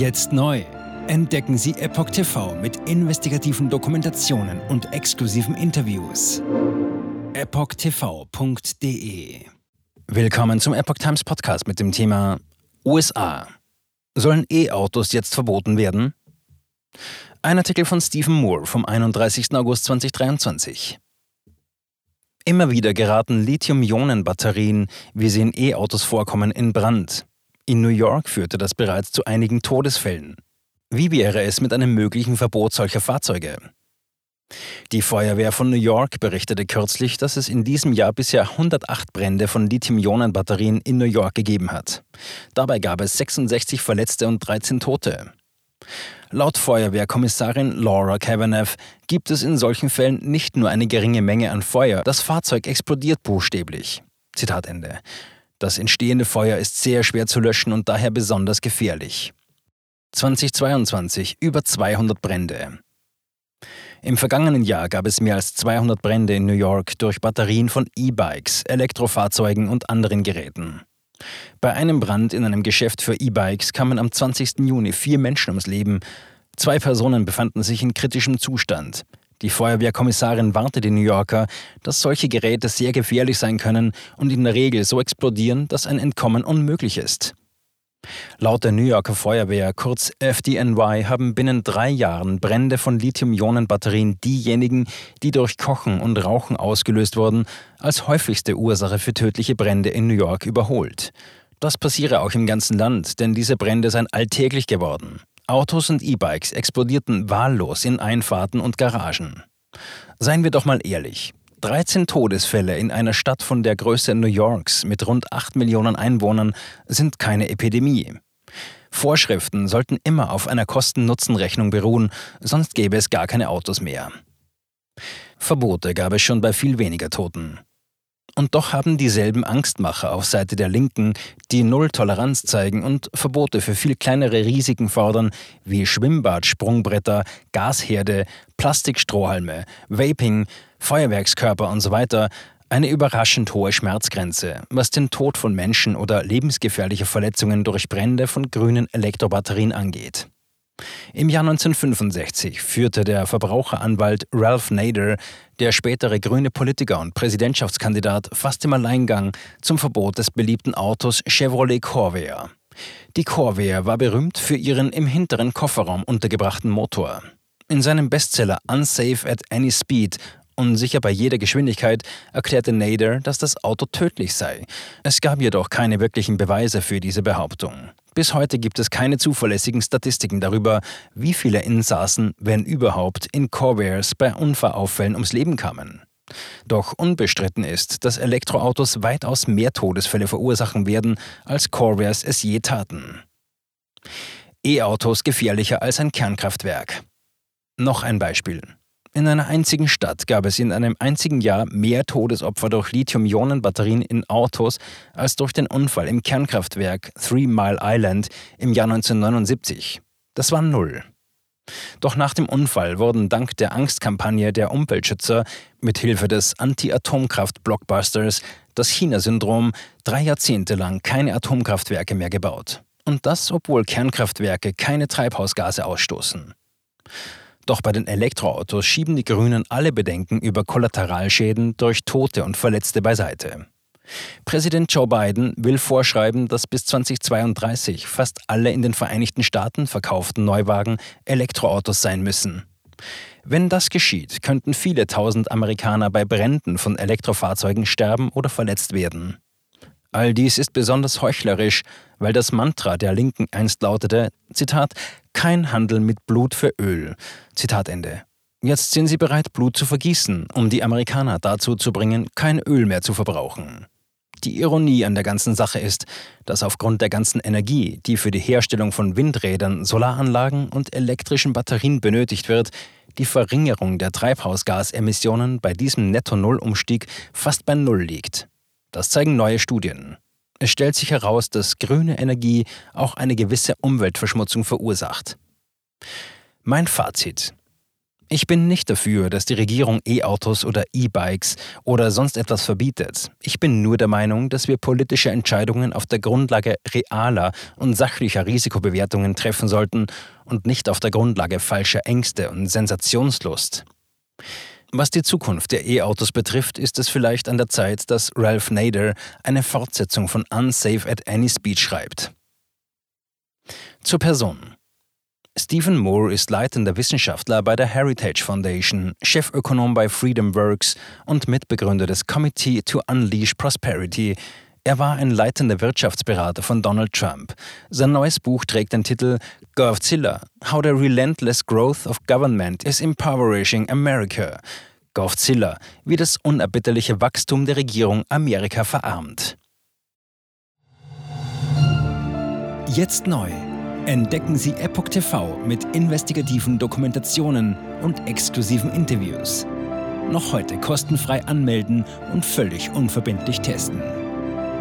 Jetzt neu. Entdecken Sie Epoch TV mit investigativen Dokumentationen und exklusiven Interviews. EpochTV.de Willkommen zum Epoch Times Podcast mit dem Thema USA. Sollen E-Autos jetzt verboten werden? Ein Artikel von Stephen Moore vom 31. August 2023. Immer wieder geraten Lithium-Ionen-Batterien, wie sie in E-Autos vorkommen, in Brand. In New York führte das bereits zu einigen Todesfällen. Wie wäre es mit einem möglichen Verbot solcher Fahrzeuge? Die Feuerwehr von New York berichtete kürzlich, dass es in diesem Jahr bisher 108 Brände von Lithium-Ionen-Batterien in New York gegeben hat. Dabei gab es 66 Verletzte und 13 Tote. Laut Feuerwehrkommissarin Laura Kavanagh gibt es in solchen Fällen nicht nur eine geringe Menge an Feuer, das Fahrzeug explodiert buchstäblich. Zitat Ende. Das entstehende Feuer ist sehr schwer zu löschen und daher besonders gefährlich. 2022 über 200 Brände. Im vergangenen Jahr gab es mehr als 200 Brände in New York durch Batterien von E-Bikes, Elektrofahrzeugen und anderen Geräten. Bei einem Brand in einem Geschäft für E-Bikes kamen am 20. Juni vier Menschen ums Leben. Zwei Personen befanden sich in kritischem Zustand. Die Feuerwehrkommissarin warnte die New Yorker, dass solche Geräte sehr gefährlich sein können und in der Regel so explodieren, dass ein Entkommen unmöglich ist. Laut der New Yorker Feuerwehr, kurz FDNY, haben binnen drei Jahren Brände von Lithium-Ionen-Batterien diejenigen, die durch Kochen und Rauchen ausgelöst wurden, als häufigste Ursache für tödliche Brände in New York überholt. Das passiere auch im ganzen Land, denn diese Brände seien alltäglich geworden. Autos und E-Bikes explodierten wahllos in Einfahrten und Garagen. Seien wir doch mal ehrlich. 13 Todesfälle in einer Stadt von der Größe New Yorks mit rund 8 Millionen Einwohnern sind keine Epidemie. Vorschriften sollten immer auf einer Kosten-Nutzen-Rechnung beruhen, sonst gäbe es gar keine Autos mehr. Verbote gab es schon bei viel weniger Toten. Und doch haben dieselben Angstmacher auf Seite der Linken, die Null Toleranz zeigen und Verbote für viel kleinere Risiken fordern, wie Schwimmbad-Sprungbretter, Gasherde, Plastikstrohhalme, Vaping, Feuerwerkskörper und so weiter, eine überraschend hohe Schmerzgrenze, was den Tod von Menschen oder lebensgefährliche Verletzungen durch Brände von grünen Elektrobatterien angeht. Im Jahr 1965 führte der Verbraucheranwalt Ralph Nader, der spätere grüne Politiker und Präsidentschaftskandidat, fast im Alleingang zum Verbot des beliebten Autos Chevrolet Corvair. Die Corvair war berühmt für ihren im hinteren Kofferraum untergebrachten Motor. In seinem Bestseller Unsafe at Any Speed Unsicher bei jeder Geschwindigkeit erklärte Nader, dass das Auto tödlich sei. Es gab jedoch keine wirklichen Beweise für diese Behauptung. Bis heute gibt es keine zuverlässigen Statistiken darüber, wie viele Insassen, wenn überhaupt, in Corvairs bei Unfallauffällen ums Leben kamen. Doch unbestritten ist, dass Elektroautos weitaus mehr Todesfälle verursachen werden, als Corvairs es je taten. E-Autos gefährlicher als ein Kernkraftwerk. Noch ein Beispiel. In einer einzigen Stadt gab es in einem einzigen Jahr mehr Todesopfer durch Lithium-Ionen-Batterien in Autos als durch den Unfall im Kernkraftwerk Three Mile Island im Jahr 1979. Das war null. Doch nach dem Unfall wurden dank der Angstkampagne der Umweltschützer mit Hilfe des Anti-Atomkraft-Blockbusters das China-Syndrom drei Jahrzehnte lang keine Atomkraftwerke mehr gebaut. Und das, obwohl Kernkraftwerke keine Treibhausgase ausstoßen. Doch bei den Elektroautos schieben die Grünen alle Bedenken über Kollateralschäden durch Tote und Verletzte beiseite. Präsident Joe Biden will vorschreiben, dass bis 2032 fast alle in den Vereinigten Staaten verkauften Neuwagen Elektroautos sein müssen. Wenn das geschieht, könnten viele tausend Amerikaner bei Bränden von Elektrofahrzeugen sterben oder verletzt werden. All dies ist besonders heuchlerisch, weil das Mantra der Linken einst lautete, Zitat, kein Handel mit Blut für Öl. Zitat Ende. Jetzt sind sie bereit, Blut zu vergießen, um die Amerikaner dazu zu bringen, kein Öl mehr zu verbrauchen. Die Ironie an der ganzen Sache ist, dass aufgrund der ganzen Energie, die für die Herstellung von Windrädern, Solaranlagen und elektrischen Batterien benötigt wird, die Verringerung der Treibhausgasemissionen bei diesem Netto-Null-Umstieg fast bei Null liegt. Das zeigen neue Studien. Es stellt sich heraus, dass grüne Energie auch eine gewisse Umweltverschmutzung verursacht. Mein Fazit. Ich bin nicht dafür, dass die Regierung E-Autos oder E-Bikes oder sonst etwas verbietet. Ich bin nur der Meinung, dass wir politische Entscheidungen auf der Grundlage realer und sachlicher Risikobewertungen treffen sollten und nicht auf der Grundlage falscher Ängste und Sensationslust. Was die Zukunft der E-Autos betrifft, ist es vielleicht an der Zeit, dass Ralph Nader eine Fortsetzung von Unsafe at Any Speed schreibt. Zur Person. Stephen Moore ist leitender Wissenschaftler bei der Heritage Foundation, Chefökonom bei Freedom Works und Mitbegründer des Committee to Unleash Prosperity. Er war ein leitender Wirtschaftsberater von Donald Trump. Sein neues Buch trägt den Titel Govzilla: How the Relentless Growth of Government is Impoverishing America. Govzilla, wie das unerbitterliche Wachstum der Regierung Amerika verarmt. Jetzt neu entdecken Sie Epoch TV mit investigativen Dokumentationen und exklusiven Interviews. Noch heute kostenfrei anmelden und völlig unverbindlich testen.